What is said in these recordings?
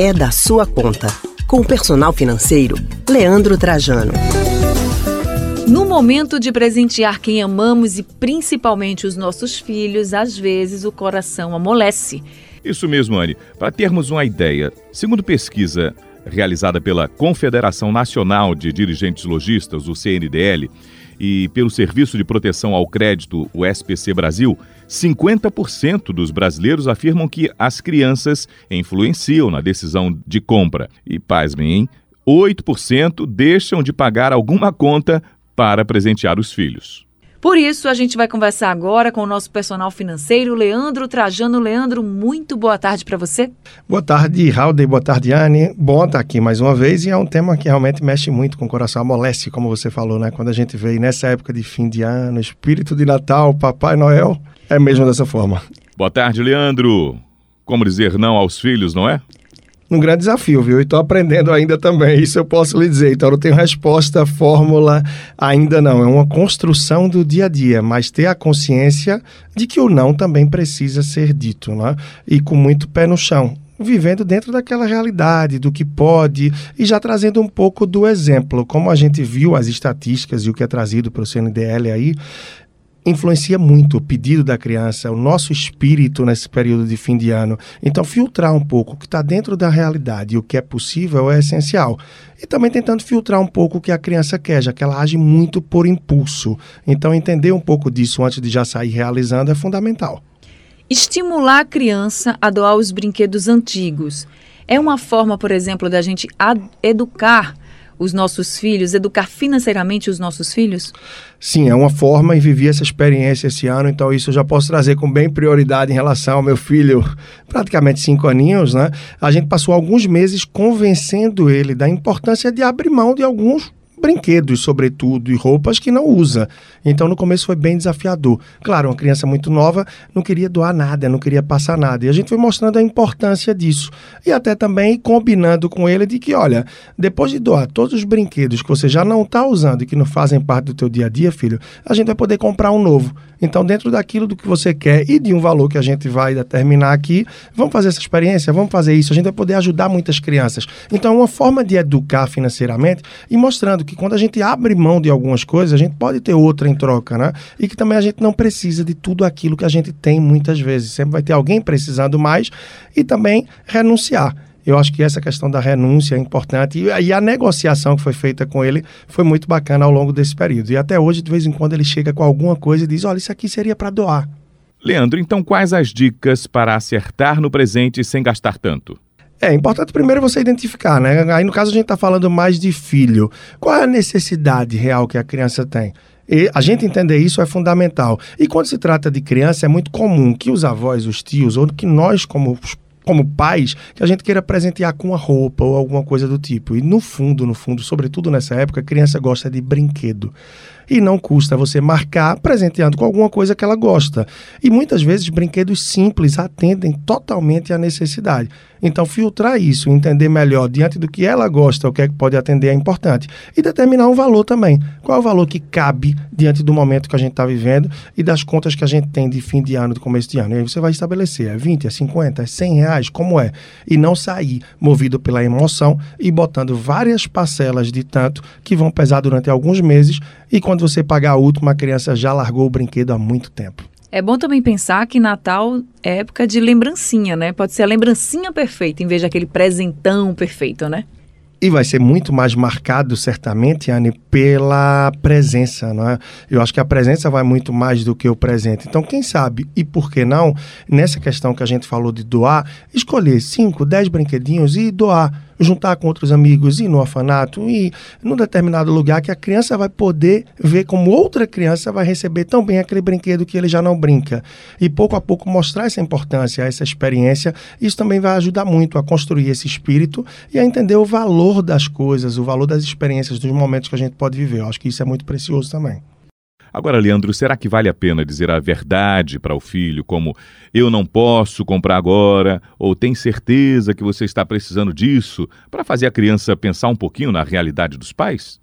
é da sua conta. Com o personal financeiro, Leandro Trajano. No momento de presentear quem amamos e principalmente os nossos filhos, às vezes o coração amolece. Isso mesmo, Anne. Para termos uma ideia, segundo pesquisa realizada pela Confederação Nacional de Dirigentes Logistas, o CNDL, e pelo Serviço de Proteção ao Crédito, o SPC Brasil, 50% dos brasileiros afirmam que as crianças influenciam na decisão de compra. E, pasmem, hein? 8% deixam de pagar alguma conta para presentear os filhos. Por isso, a gente vai conversar agora com o nosso personal financeiro, Leandro Trajano. Leandro, muito boa tarde para você. Boa tarde, Raul. Boa tarde, Anne. Bom estar aqui mais uma vez e é um tema que realmente mexe muito com o coração, amolece, como você falou, né? Quando a gente vê nessa época de fim de ano, espírito de Natal, Papai Noel, é mesmo dessa forma. Boa tarde, Leandro. Como dizer não aos filhos, não é? Um grande desafio, viu? E estou aprendendo ainda também, isso eu posso lhe dizer. Então, eu não tenho resposta, fórmula, ainda não. É uma construção do dia a dia, mas ter a consciência de que o não também precisa ser dito, né? E com muito pé no chão vivendo dentro daquela realidade, do que pode, e já trazendo um pouco do exemplo. Como a gente viu as estatísticas e o que é trazido para o CNDL aí, influencia muito o pedido da criança, o nosso espírito nesse período de fim de ano. Então, filtrar um pouco o que está dentro da realidade e o que é possível é essencial. E também tentando filtrar um pouco o que a criança quer, já que ela age muito por impulso. Então, entender um pouco disso antes de já sair realizando é fundamental. Estimular a criança a doar os brinquedos antigos é uma forma, por exemplo, da gente educar os nossos filhos, educar financeiramente os nossos filhos? Sim, é uma forma e vivi essa experiência esse ano, então isso eu já posso trazer com bem prioridade em relação ao meu filho, praticamente cinco aninhos, né? A gente passou alguns meses convencendo ele da importância de abrir mão de alguns brinquedos, sobretudo, e roupas que não usa. Então, no começo foi bem desafiador. Claro, uma criança muito nova não queria doar nada, não queria passar nada. E a gente foi mostrando a importância disso. E até também combinando com ele de que, olha, depois de doar todos os brinquedos que você já não está usando e que não fazem parte do teu dia a dia, filho, a gente vai poder comprar um novo. Então, dentro daquilo do que você quer e de um valor que a gente vai determinar aqui, vamos fazer essa experiência, vamos fazer isso. A gente vai poder ajudar muitas crianças. Então, é uma forma de educar financeiramente e mostrando que quando a gente abre mão de algumas coisas, a gente pode ter outra em troca, né? E que também a gente não precisa de tudo aquilo que a gente tem muitas vezes. Sempre vai ter alguém precisando mais e também renunciar. Eu acho que essa questão da renúncia é importante e, e a negociação que foi feita com ele foi muito bacana ao longo desse período. E até hoje, de vez em quando, ele chega com alguma coisa e diz: olha, isso aqui seria para doar. Leandro, então quais as dicas para acertar no presente sem gastar tanto? É importante primeiro você identificar, né? Aí no caso a gente está falando mais de filho. Qual é a necessidade real que a criança tem? E a gente entender isso é fundamental. E quando se trata de criança, é muito comum que os avós, os tios, ou que nós, como como pais, que a gente queira presentear com uma roupa ou alguma coisa do tipo. E no fundo, no fundo, sobretudo nessa época, a criança gosta de brinquedo e não custa você marcar presenteando com alguma coisa que ela gosta. E muitas vezes brinquedos simples atendem totalmente à necessidade. Então, filtrar isso, entender melhor diante do que ela gosta, o que é que pode atender é importante. E determinar um valor também. Qual é o valor que cabe diante do momento que a gente está vivendo e das contas que a gente tem de fim de ano, de começo de ano. E aí você vai estabelecer, é 20, é 50, é 100 reais, como é? E não sair movido pela emoção e botando várias parcelas de tanto que vão pesar durante alguns meses e quando você pagar a última, a criança já largou o brinquedo há muito tempo. É bom também pensar que Natal é época de lembrancinha, né? Pode ser a lembrancinha perfeita em vez daquele presentão perfeito, né? E vai ser muito mais marcado, certamente, Anne, pela presença, não é? Eu acho que a presença vai muito mais do que o presente. Então, quem sabe, e por que não, nessa questão que a gente falou de doar, escolher 5, 10 brinquedinhos e doar juntar com outros amigos, ir no orfanato, ir num determinado lugar que a criança vai poder ver como outra criança vai receber tão bem aquele brinquedo que ele já não brinca. E pouco a pouco mostrar essa importância, essa experiência, isso também vai ajudar muito a construir esse espírito e a entender o valor das coisas, o valor das experiências, dos momentos que a gente pode viver. Eu acho que isso é muito precioso também. Agora, Leandro, será que vale a pena dizer a verdade para o filho, como eu não posso comprar agora, ou tem certeza que você está precisando disso, para fazer a criança pensar um pouquinho na realidade dos pais?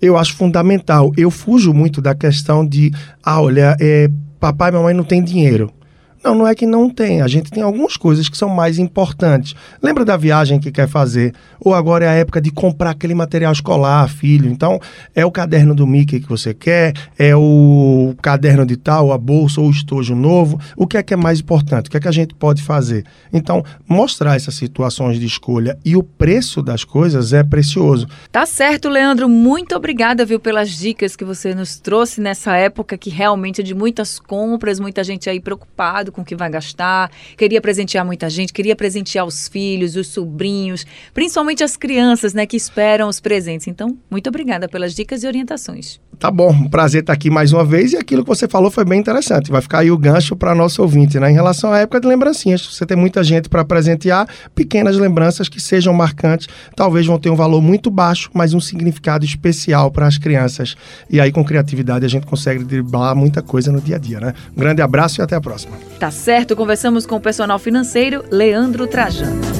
Eu acho fundamental. Eu fujo muito da questão de, ah, olha, é, papai e mamãe não têm dinheiro. Não, não é que não tem. A gente tem algumas coisas que são mais importantes. Lembra da viagem que quer fazer? Ou agora é a época de comprar aquele material escolar, filho. Então, é o caderno do Mickey que você quer, é o caderno de tal, a bolsa ou o estojo novo. O que é que é mais importante? O que é que a gente pode fazer? Então, mostrar essas situações de escolha e o preço das coisas é precioso. Tá certo, Leandro. Muito obrigada, viu, pelas dicas que você nos trouxe nessa época que realmente é de muitas compras, muita gente aí preocupado com o que vai gastar, queria presentear muita gente, queria presentear os filhos, os sobrinhos, principalmente as crianças, né, que esperam os presentes. Então, muito obrigada pelas dicas e orientações. Tá bom, prazer estar aqui mais uma vez e aquilo que você falou foi bem interessante. Vai ficar aí o gancho para nosso ouvinte, né? Em relação à época de lembrancinhas, você tem muita gente para presentear, pequenas lembranças que sejam marcantes, talvez vão ter um valor muito baixo, mas um significado especial para as crianças. E aí com criatividade a gente consegue driblar muita coisa no dia a dia, né? Um grande abraço e até a próxima. Tá certo, conversamos com o personal financeiro Leandro Trajano.